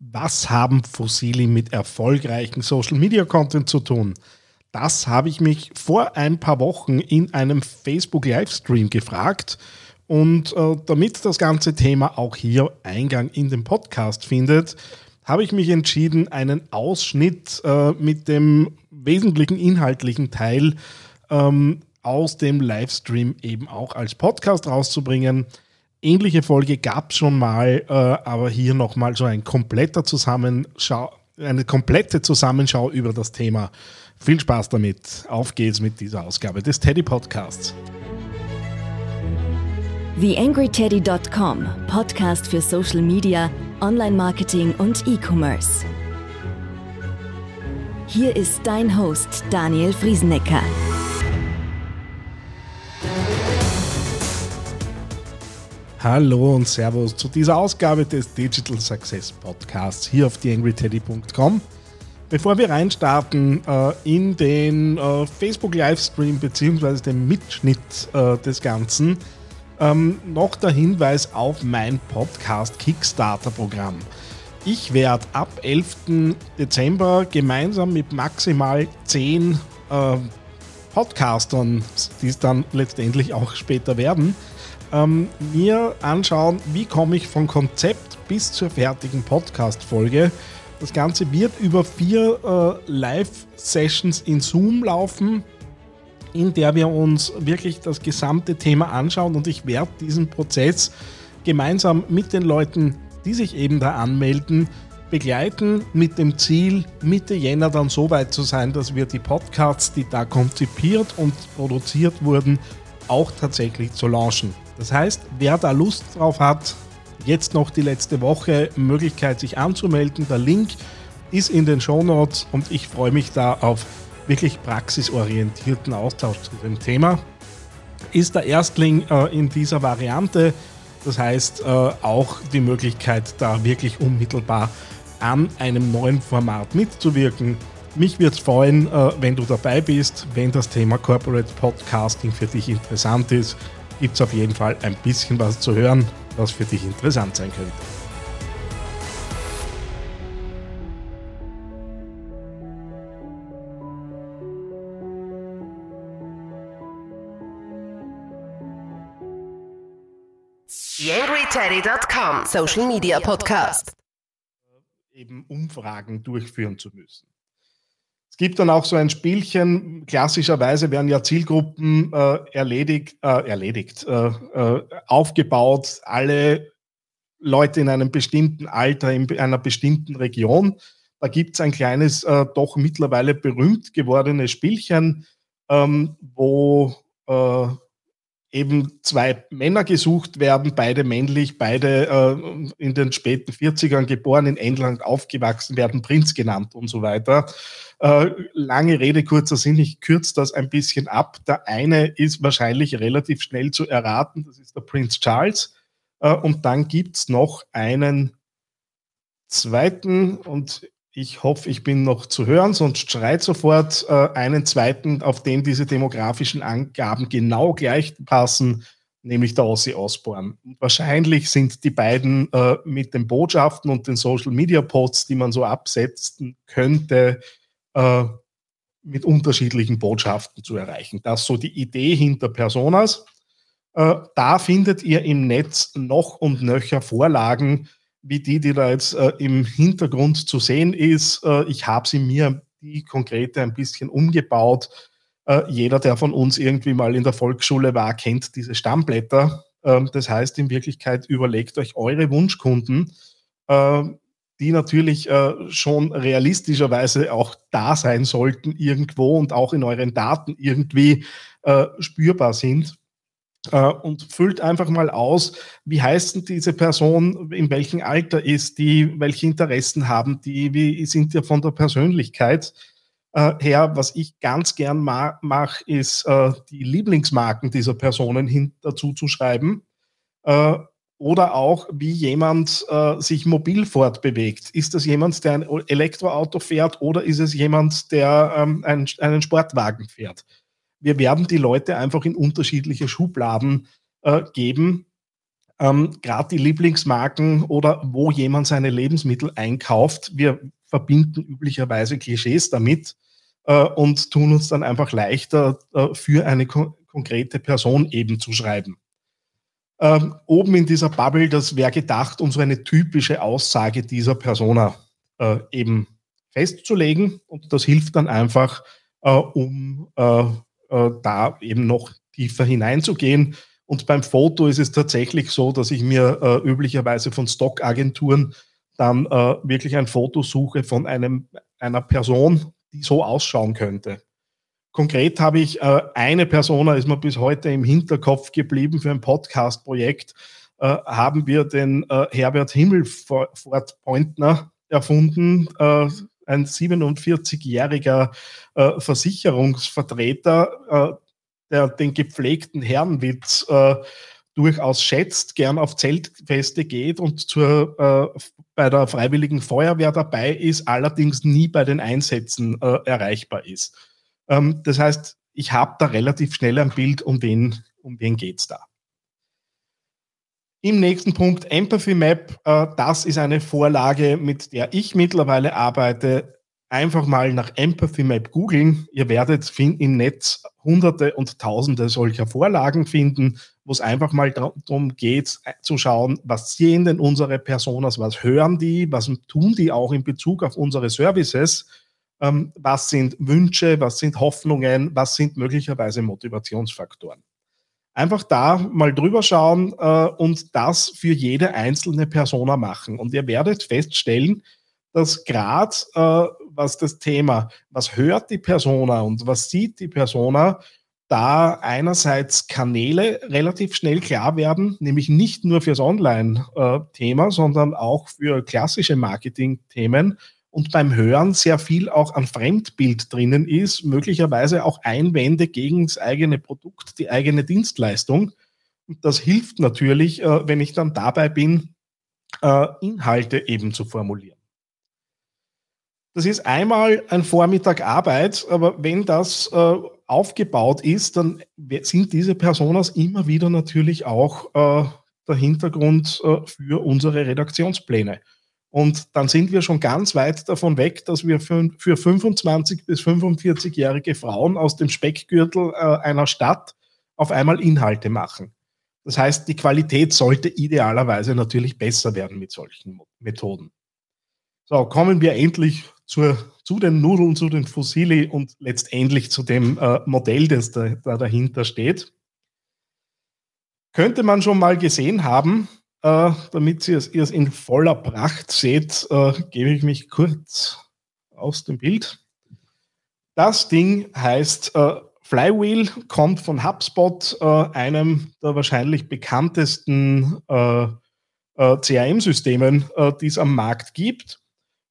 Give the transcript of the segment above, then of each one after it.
Was haben Fossili mit erfolgreichen Social Media Content zu tun? Das habe ich mich vor ein paar Wochen in einem Facebook Livestream gefragt. Und äh, damit das ganze Thema auch hier Eingang in den Podcast findet, habe ich mich entschieden, einen Ausschnitt äh, mit dem wesentlichen inhaltlichen Teil ähm, aus dem Livestream eben auch als Podcast rauszubringen. Ähnliche Folge gab es schon mal, äh, aber hier nochmal so ein kompletter Zusammenschau, eine komplette Zusammenschau über das Thema. Viel Spaß damit. Auf geht's mit dieser Ausgabe des Teddy Podcasts. TheAngryTeddy.com, Podcast für Social Media, Online-Marketing und E-Commerce. Hier ist dein Host Daniel Friesenecker. Hallo und Servus zu dieser Ausgabe des Digital Success Podcasts hier auf theangryteddy.com. Bevor wir reinstarten äh, in den äh, Facebook Livestream bzw. den Mitschnitt äh, des Ganzen, ähm, noch der Hinweis auf mein Podcast Kickstarter Programm. Ich werde ab 11. Dezember gemeinsam mit maximal 10 äh, Podcastern, die es dann letztendlich auch später werden, ähm, mir anschauen, wie komme ich von Konzept bis zur fertigen Podcast-Folge. Das Ganze wird über vier äh, Live-Sessions in Zoom laufen, in der wir uns wirklich das gesamte Thema anschauen und ich werde diesen Prozess gemeinsam mit den Leuten, die sich eben da anmelden, begleiten mit dem Ziel, Mitte Jänner dann so weit zu sein, dass wir die Podcasts, die da konzipiert und produziert wurden, auch tatsächlich zu launchen. Das heißt, wer da Lust drauf hat, jetzt noch die letzte Woche Möglichkeit, sich anzumelden. Der Link ist in den Show Notes und ich freue mich da auf wirklich praxisorientierten Austausch zu dem Thema. Ist der Erstling äh, in dieser Variante, das heißt äh, auch die Möglichkeit, da wirklich unmittelbar an einem neuen Format mitzuwirken. Mich würde es freuen, äh, wenn du dabei bist, wenn das Thema Corporate Podcasting für dich interessant ist gibt es auf jeden Fall ein bisschen was zu hören, was für dich interessant sein könnte. YangryTeddy.com Social Media Podcast. Eben Umfragen durchführen zu müssen gibt dann auch so ein Spielchen. Klassischerweise werden ja Zielgruppen äh, erledigt, äh, erledigt äh, äh, aufgebaut, alle Leute in einem bestimmten Alter, in einer bestimmten Region. Da gibt es ein kleines, äh, doch mittlerweile berühmt gewordenes Spielchen, ähm, wo äh, eben zwei Männer gesucht werden, beide männlich, beide äh, in den späten 40ern geboren, in England aufgewachsen, werden Prinz genannt und so weiter. Äh, lange Rede, kurzer Sinn, ich kürze das ein bisschen ab. Der eine ist wahrscheinlich relativ schnell zu erraten, das ist der Prinz Charles. Äh, und dann gibt es noch einen zweiten und ich hoffe, ich bin noch zu hören, sonst schreit sofort äh, einen zweiten, auf den diese demografischen Angaben genau gleich passen, nämlich der Ossi Osborne. wahrscheinlich sind die beiden äh, mit den Botschaften und den Social Media Posts, die man so absetzen könnte, äh, mit unterschiedlichen Botschaften zu erreichen. Das ist so die Idee hinter Personas. Da findet ihr im Netz noch und nöcher Vorlagen, wie die, die da jetzt äh, im Hintergrund zu sehen ist. Äh, ich habe sie mir, die konkrete, ein bisschen umgebaut. Äh, jeder, der von uns irgendwie mal in der Volksschule war, kennt diese Stammblätter. Ähm, das heißt, in Wirklichkeit überlegt euch eure Wunschkunden, äh, die natürlich äh, schon realistischerweise auch da sein sollten irgendwo und auch in euren Daten irgendwie äh, spürbar sind äh, und füllt einfach mal aus, wie heißt denn diese Person, in welchem Alter ist die, welche Interessen haben die, wie sind die von der Persönlichkeit äh, her. Was ich ganz gern ma mache, ist äh, die Lieblingsmarken dieser Personen hin dazu zu schreiben. Äh, oder auch, wie jemand äh, sich mobil fortbewegt. Ist das jemand, der ein Elektroauto fährt oder ist es jemand, der ähm, einen, einen Sportwagen fährt? Wir werden die Leute einfach in unterschiedliche Schubladen äh, geben. ähm, gerade die Lieblingsmarken oder wo jemand seine Lebensmittel einkauft. Wir verbinden üblicherweise Klischees damit äh, und tun uns dann einfach leichter, äh, für eine ko konkrete Person eben zu schreiben. Ähm, oben in dieser Bubble, das wäre gedacht, um so eine typische Aussage dieser Persona äh, eben festzulegen. Und das hilft dann einfach, äh, um äh, da eben noch tiefer hineinzugehen. Und beim Foto ist es tatsächlich so, dass ich mir äh, üblicherweise von Stockagenturen dann äh, wirklich ein Foto suche von einem, einer Person, die so ausschauen könnte. Konkret habe ich äh, eine Persona, ist mir bis heute im Hinterkopf geblieben für ein Podcast-Projekt, äh, haben wir den äh, Herbert Himmelfort-Pointner erfunden, äh, ein 47-jähriger äh, Versicherungsvertreter, äh, der den gepflegten Herrenwitz äh, durchaus schätzt, gern auf Zeltfeste geht und zur, äh, bei der Freiwilligen Feuerwehr dabei ist, allerdings nie bei den Einsätzen äh, erreichbar ist. Ähm, das heißt, ich habe da relativ schnell ein Bild, um wen, um wen geht es da. Im nächsten Punkt Empathy Map. Äh, das ist eine Vorlage, mit der ich mittlerweile arbeite. Einfach mal nach Empathy Map googeln. Ihr werdet im Netz hunderte und tausende solcher Vorlagen finden, wo es einfach mal darum geht, äh, zu schauen, was sehen denn unsere Personas, was hören die, was tun die auch in Bezug auf unsere Services, ähm, was sind Wünsche, was sind Hoffnungen, was sind möglicherweise Motivationsfaktoren. Einfach da mal drüber schauen äh, und das für jede einzelne Persona machen. Und ihr werdet feststellen, dass gerade äh, was das Thema, was hört die Persona und was sieht die Persona, da einerseits Kanäle relativ schnell klar werden, nämlich nicht nur fürs Online-Thema, äh, sondern auch für klassische Marketing-Themen und beim Hören sehr viel auch an Fremdbild drinnen ist, möglicherweise auch Einwände gegen das eigene Produkt, die eigene Dienstleistung. Und das hilft natürlich, äh, wenn ich dann dabei bin, äh, Inhalte eben zu formulieren. Das ist einmal ein Vormittag Arbeit, aber wenn das äh, aufgebaut ist, dann sind diese Personas immer wieder natürlich auch der Hintergrund für unsere Redaktionspläne. Und dann sind wir schon ganz weit davon weg, dass wir für, für 25 bis 45-jährige Frauen aus dem Speckgürtel äh, einer Stadt auf einmal Inhalte machen. Das heißt, die Qualität sollte idealerweise natürlich besser werden mit solchen Methoden. So, kommen wir endlich zur, zu den Nudeln, zu den Fossili und letztendlich zu dem äh, Modell, das da, da dahinter steht. Könnte man schon mal gesehen haben, äh, damit ihr es, in voller Pracht seht, äh, gebe ich mich kurz aus dem Bild. Das Ding heißt äh, Flywheel, kommt von HubSpot, äh, einem der wahrscheinlich bekanntesten äh, äh, CRM-Systemen, die es am Markt gibt.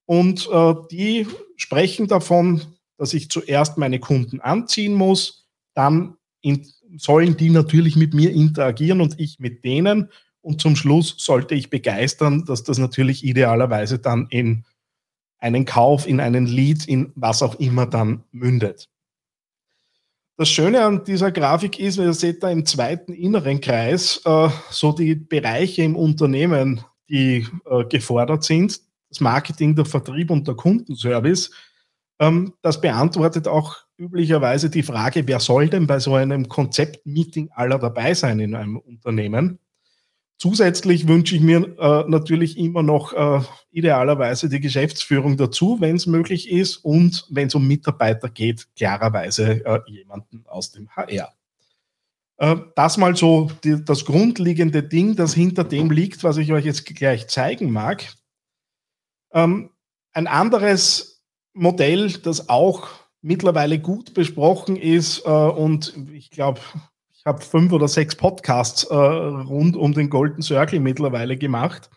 Und die sprechen davon, dass ich zuerst meine Kunden anziehen muss, dann in, sollen die natürlich mit mir interagieren und ich mit denen. Und zum Schluss sollte ich begeistern, dass das natürlich idealerweise dann in einen Kauf, in einen Lead, in was auch immer dann mündet. Das Schöne an dieser Grafik ist, ihr seht da im zweiten inneren Kreis äh, so die Bereiche im Unternehmen, die äh, gefordert sind. Das Marketing, der Vertrieb und der Kundenservice. Ähm, das beantwortet auch üblicherweise die Frage, wer soll denn bei so einem Konzeptmeeting aller dabei sein in einem Unternehmen? Zusätzlich wünsche ich mir äh, natürlich immer noch äh, idealerweise die Geschäftsführung dazu, wenn es möglich ist und wenn es um Mitarbeiter geht, klarerweise äh, jemanden aus dem HR. Äh, das mal so die, das grundlegende Ding, das hinter dem liegt, was ich euch jetzt gleich zeigen mag. Ähm, ein anderes Modell, das auch mittlerweile gut besprochen ist äh, und ich glaube, habe fünf oder sechs Podcasts äh, rund um den Golden Circle mittlerweile gemacht.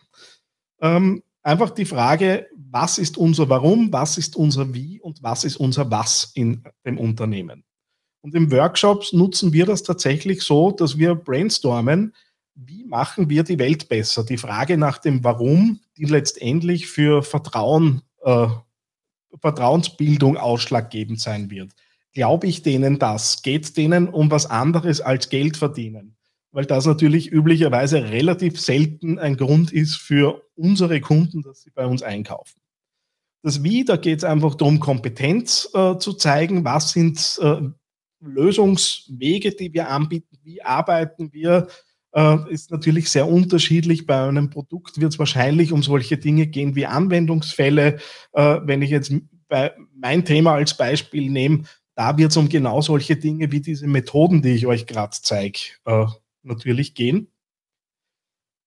Ähm, einfach die Frage, was ist unser Warum, was ist unser Wie und was ist unser Was in dem Unternehmen. Und im Workshops nutzen wir das tatsächlich so, dass wir brainstormen, wie machen wir die Welt besser? Die Frage nach dem Warum, die letztendlich für Vertrauen, äh, Vertrauensbildung ausschlaggebend sein wird. Glaube ich denen das? Geht denen um was anderes als Geld verdienen? weil das natürlich üblicherweise relativ selten ein Grund ist für unsere Kunden, dass sie bei uns einkaufen. Das Wie, da geht es einfach darum, Kompetenz äh, zu zeigen. Was sind äh, Lösungswege, die wir anbieten? Wie arbeiten wir? Äh, ist natürlich sehr unterschiedlich. Bei einem Produkt wird es wahrscheinlich um solche Dinge gehen wie Anwendungsfälle. Äh, wenn ich jetzt bei mein Thema als Beispiel nehme, da wird es um genau solche Dinge wie diese Methoden, die ich euch gerade zeige, äh, natürlich gehen.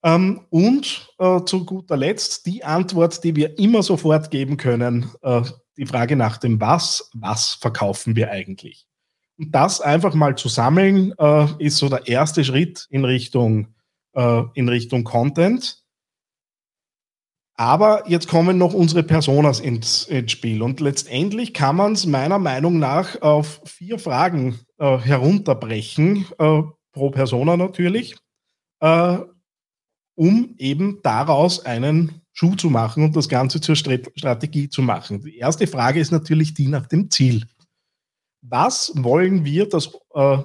Ähm, und äh, zu guter Letzt die Antwort, die wir immer sofort geben können, äh, die Frage nach dem Was, was verkaufen wir eigentlich? Und das einfach mal zu sammeln, äh, ist so der erste Schritt in Richtung, äh, in Richtung Content. Aber jetzt kommen noch unsere Personas ins, ins Spiel. Und letztendlich kann man es meiner Meinung nach auf vier Fragen äh, herunterbrechen, äh, pro Persona natürlich, äh, um eben daraus einen Schuh zu machen und das Ganze zur Strategie zu machen. Die erste Frage ist natürlich die nach dem Ziel. Was wollen wir, dass äh,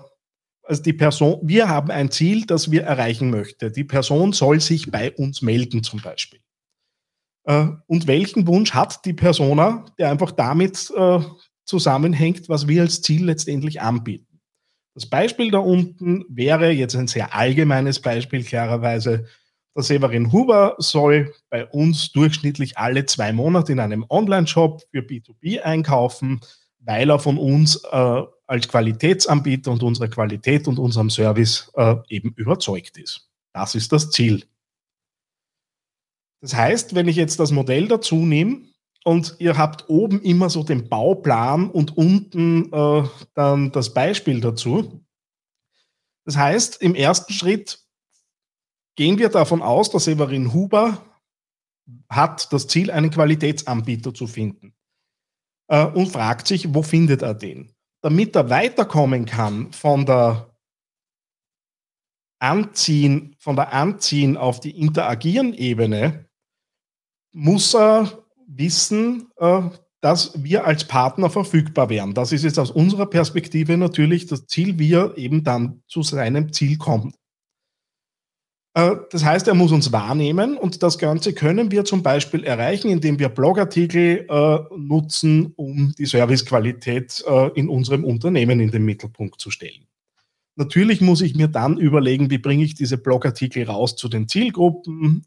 also die Person, wir haben ein Ziel, das wir erreichen möchten. Die Person soll sich bei uns melden zum Beispiel. Äh, und welchen Wunsch hat die Persona, der einfach damit äh, zusammenhängt, was wir als Ziel letztendlich anbieten? Das Beispiel da unten wäre jetzt ein sehr allgemeines Beispiel, klarerweise. Der Severin Huber soll bei uns durchschnittlich alle zwei Monate in einem Online-Shop für B2B einkaufen, weil er von uns äh, als Qualitätsanbieter und unserer Qualität und unserem Service äh, eben überzeugt ist. Das ist das Ziel. Das heißt, wenn ich jetzt das Modell dazu nehme und ihr habt oben immer so den Bauplan und unten äh, dann das Beispiel dazu. Das heißt, im ersten Schritt gehen wir davon aus, dass Severin Huber hat das Ziel, einen Qualitätsanbieter zu finden äh, und fragt sich, wo findet er den? Damit er weiterkommen kann von der Anziehen, von der Anziehen auf die Interagieren-Ebene, muss er wissen, äh, dass wir als Partner verfügbar wären. Das ist jetzt aus unserer Perspektive natürlich das Ziel, wie er eben dann zu seinem Ziel kommt. Äh, das heißt, er muss uns wahrnehmen und das Ganze können wir zum Beispiel erreichen, indem wir Blogartikel äh, nutzen, um die Servicequalität in unserem Unternehmen in den Mittelpunkt zu stellen. Natürlich muss ich mir dann überlegen, wie bringe ich diese Blogartikel raus zu den Zielgruppen,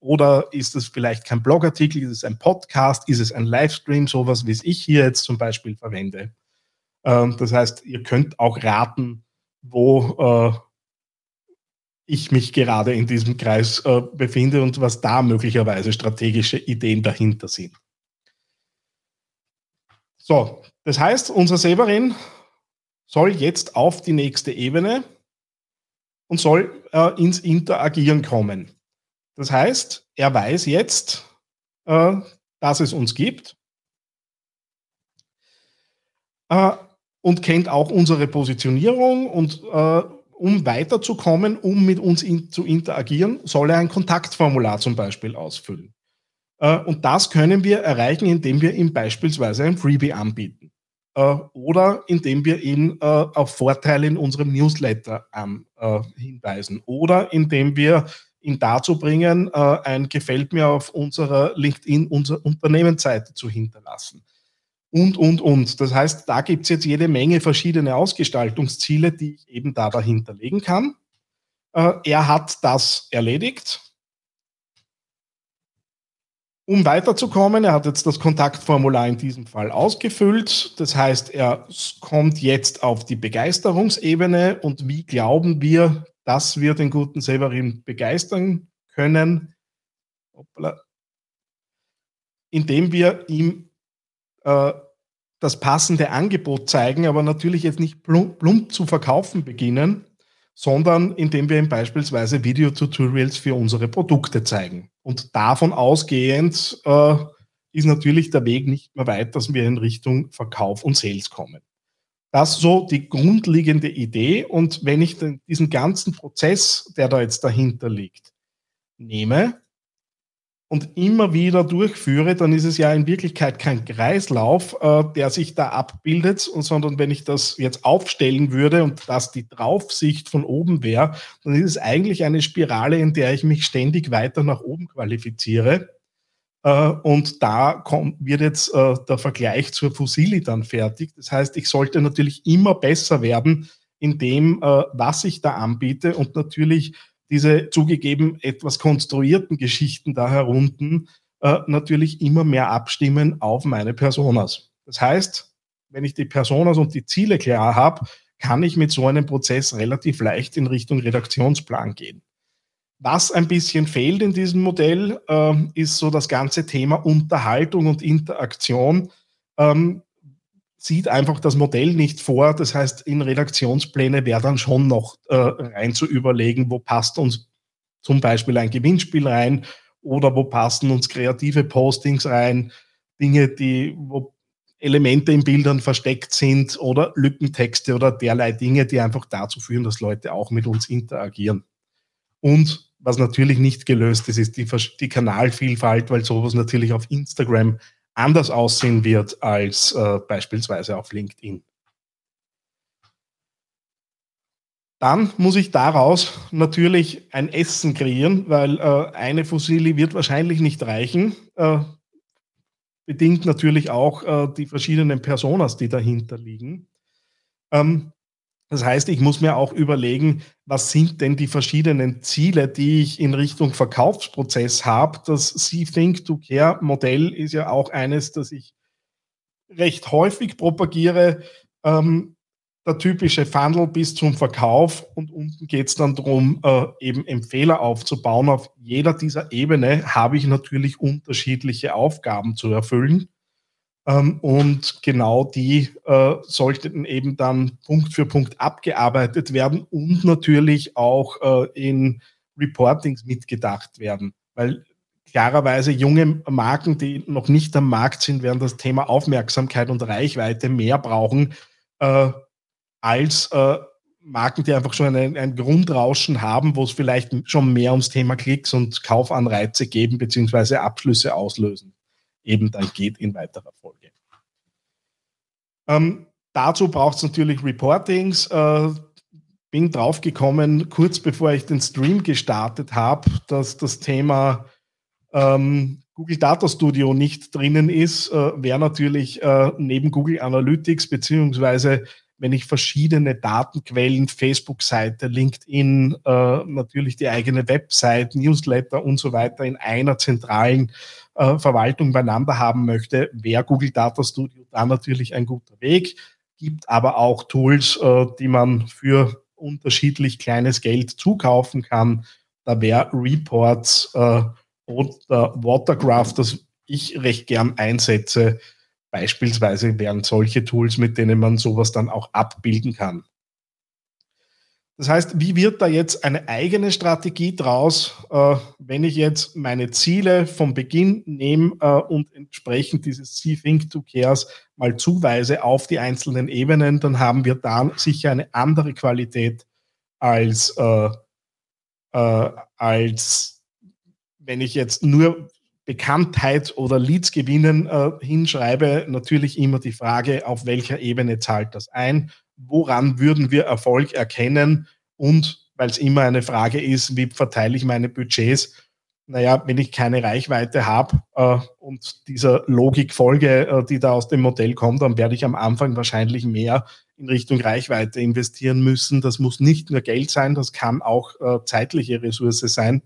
oder ist es vielleicht kein Blogartikel, ist es ein Podcast, ist es ein Livestream, sowas wie es ich hier jetzt zum Beispiel verwende. Ähm, das heißt, ihr könnt auch raten, wo äh, ich mich gerade in diesem Kreis äh, befinde und was da möglicherweise strategische Ideen dahinter sind. So, das heißt, unser Severin soll jetzt auf die nächste Ebene und soll äh, ins Interagieren kommen. Das heißt, er weiß jetzt, äh, dass es uns gibt äh, und kennt auch unsere Positionierung und äh, um weiterzukommen, um mit uns in, zu interagieren, soll er ein Kontaktformular zum Beispiel ausfüllen. Äh, und das können wir erreichen, indem wir ihm beispielsweise ein Freebie anbieten äh, oder indem wir ihn äh, auf Vorteile in unserem Newsletter hinweisen oder indem wir ihn dazu bringen, äh, ein Gefällt mir auf unserer LinkedIn, unserer Unternehmensseite zu hinterlassen. Und, und, und. Das heißt, da gibt es jetzt jede Menge verschiedene Ausgestaltungsziele, die ich eben da dahinter legen kann. Äh, er hat das erledigt. Um weiterzukommen, er hat jetzt das Kontaktformular in diesem Fall ausgefüllt. Das heißt, er kommt jetzt auf die Begeisterungsebene und wie glauben wir, dass wir den guten Severin begeistern können, indem wir ihm äh, das passende Angebot zeigen, aber natürlich jetzt nicht plump, plump zu verkaufen beginnen, sondern indem wir ihm beispielsweise Videotutorials für unsere Produkte zeigen. Und davon ausgehend äh, ist natürlich der Weg nicht mehr weit, dass wir in Richtung Verkauf und Sales kommen. Das so die grundlegende Idee. Und wenn ich diesen ganzen Prozess, der da jetzt dahinter liegt, nehme und immer wieder durchführe, dann ist es ja in Wirklichkeit kein Kreislauf, äh, der sich da abbildet, sondern wenn ich das jetzt aufstellen würde und das die Draufsicht von oben wäre, dann ist es eigentlich eine Spirale, in der ich mich ständig weiter nach oben qualifiziere. Äh, und da wird jetzt äh, der Vergleich zur Fusili dann fertig. Das heißt, ich sollte natürlich immer besser werden in dem, äh, was ich da anbiete und natürlich diese zugegeben etwas konstruierten Geschichten da herunten natürlich immer mehr abstimmen auf meine Personas. Das heißt, wenn ich die Personas und die Ziele klar habe, kann ich mit so einem Prozess relativ leicht in Richtung Redaktionsplan gehen. Was ein bisschen fehlt in diesem Modell, äh, ist so das ganze Thema Unterhaltung und Interaktion. Ähm, sieht einfach das Modell nicht vor. Das heißt, in Redaktionspläne wäre dann schon noch äh, rein zu überlegen, wo passt uns zum Beispiel ein Gewinnspiel rein oder wo passen uns kreative Postings rein, Dinge, die, wo Elemente in Bildern versteckt sind oder Lückentexte oder derlei Dinge, die einfach dazu führen, dass Leute auch mit uns interagieren. Und was natürlich nicht gelöst ist, ist die, die Kanalvielfalt, weil sowas natürlich auf Instagram anders aussehen wird als äh, beispielsweise auf LinkedIn. Dann muss ich daraus natürlich ein Essen kreieren, weil äh, eine Fossili wird wahrscheinlich nicht reichen. Äh, bedingt natürlich auch äh, die verschiedenen Personas, die dahinter liegen. Ähm, das heißt, ich muss mir auch überlegen, was sind denn die verschiedenen Ziele, die ich in Richtung Verkaufsprozess habe. Das See Think to Care Modell ist ja auch eines, das ich recht häufig propagiere. Ähm, der typische Funnel bis zum Verkauf und unten geht es dann darum, äh, eben Empfehler aufzubauen. Auf jeder dieser Ebene habe ich natürlich unterschiedliche Aufgaben zu erfüllen. Ähm, und genau die äh, sollten eben dann Punkt für Punkt abgearbeitet werden und natürlich auch äh, in Reportings mitgedacht werden. Weil klarerweise junge Marken, die noch nicht am Markt sind, werden das Thema Aufmerksamkeit und Reichweite mehr brauchen äh, als äh, Marken, die einfach schon ein, ein, Grundrauschen haben, wo es vielleicht schon mehr ums Thema Klicks und Kaufanreize geben, beziehungsweise Abschlüsse auslösen eben dann geht in weiterer Folge. Ähm, dazu braucht es natürlich Reportings. Äh, bin draufgekommen, kurz bevor ich den Stream gestartet habe, dass das Thema ähm, Google Data Studio nicht drinnen ist, äh, wäre natürlich äh, neben Google Analytics beziehungsweise wenn ich verschiedene Datenquellen, Facebook-Seite, LinkedIn, äh, natürlich die eigene Website, Newsletter und so weiter in einer zentralen äh, Verwaltung beieinander haben möchte, wäre Google Data Studio da natürlich ein guter Weg. Gibt aber auch Tools, äh, die man für unterschiedlich kleines Geld zukaufen kann. Da wäre Reports äh, oder Watergraph, das ich recht gern einsetze, Beispielsweise wären solche Tools, mit denen man sowas dann auch abbilden kann. Das heißt, wie wird da jetzt eine eigene Strategie draus, äh, wenn ich jetzt meine Ziele vom Beginn nehme äh, und entsprechend dieses See Think to Cares mal zuweise auf die einzelnen Ebenen, dann haben wir da sicher eine andere Qualität als, äh, äh als wenn ich jetzt nur Bekanntheit oder Leads gewinnen äh, hinschreibe, natürlich immer die Frage, auf welcher Ebene zahlt das ein, woran würden wir Erfolg erkennen und weil es immer eine Frage ist, wie verteile ich meine Budgets, naja, wenn ich keine Reichweite habe äh, und dieser Logikfolge, äh, die da aus dem Modell kommt, dann werde ich am Anfang wahrscheinlich mehr in Richtung Reichweite investieren müssen. Das muss nicht nur Geld sein, das kann auch äh, zeitliche Ressource sein.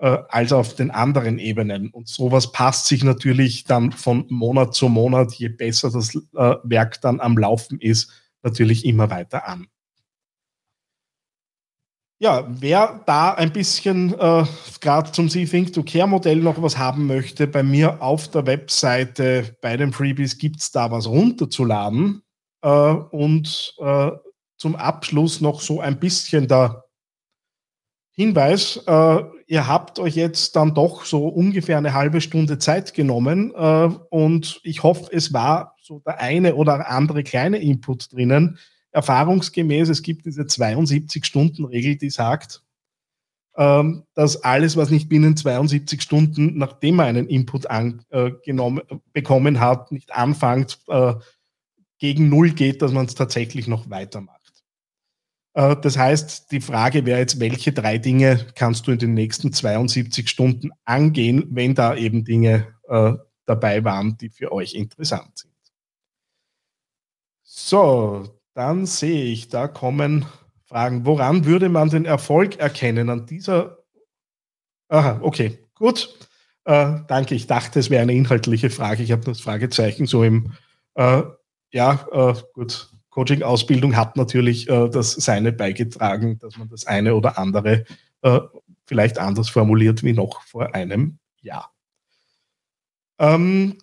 Äh, als auf den anderen Ebenen. Und sowas passt sich natürlich dann von Monat zu Monat, je besser das äh, Werk dann am Laufen ist, natürlich immer weiter an. Ja, wer da ein bisschen äh, gerade zum See Think to Care Modell noch was haben möchte, bei mir auf der Webseite bei den Freebies gibt es da was runterzuladen. Äh, und äh, zum Abschluss noch so ein bisschen der Hinweis, äh, ihr habt euch jetzt dann doch so ungefähr eine halbe Stunde Zeit genommen äh, und ich hoffe, es war so der eine oder andere kleine Input drinnen. Erfahrungsgemäß, es gibt diese 72-Stunden-Regel, die sagt, ähm, dass alles, was nicht binnen 72 Stunden, nachdem man einen Input angenommen, äh, bekommen hat, nicht anfängt, äh, gegen Null geht, dass man es tatsächlich noch weitermacht. Äh, das heißt, die Frage wäre jetzt, welche drei Dinge kannst du in den nächsten 72 Stunden angehen, wenn da eben Dinge äh, dabei waren, die für euch interessant sind. So, dann sehe ich, da kommen Fragen. Woran würde man den Erfolg erkennen an dieser? Aha, okay, gut. Äh, danke. Ich dachte, es wäre eine inhaltliche Frage. Ich habe das Fragezeichen so im, äh, ja, äh, gut. Coaching-Ausbildung hat natürlich äh, das seine beigetragen, dass man das eine oder andere äh, vielleicht anders formuliert wie noch vor einem Jahr. Ähm,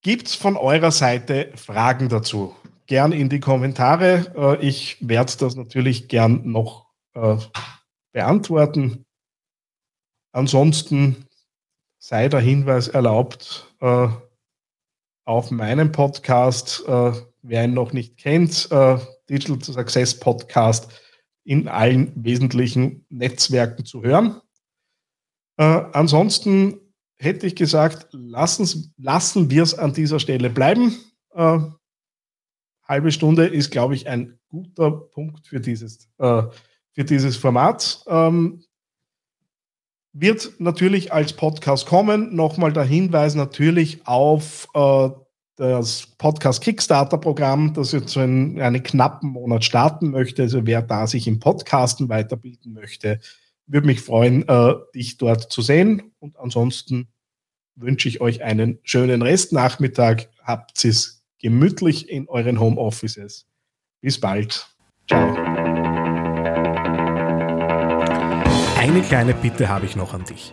Gibt es von eurer Seite Fragen dazu? gern in die Kommentare. Äh, ich werde das natürlich gern noch äh, beantworten. Ansonsten sei der Hinweis erlaubt äh, auf meinem Podcast, wer ihn noch nicht kennt, Digital Success Podcast in allen wesentlichen Netzwerken zu hören. ansonsten hätte ich gesagt, lassen, lassen wir es an dieser Stelle bleiben halbe Stunde ist, glaube ich, ein guter Punkt für dieses, äh, für dieses Format. Ähm, wird natürlich als Podcast kommen. Nochmal der Hinweis natürlich auf äh, das Podcast Kickstarter Programm, das jetzt so in einen knappen Monat starten möchte. Also wer da sich im Podcasten weiterbilden möchte, würde mich freuen, äh, dich dort zu sehen. Und ansonsten wünsche ich euch einen schönen Restnachmittag. Habt es gemütlich in euren Homeoffices. Bis bald. Ciao. Eine kleine Bitte habe ich noch an dich.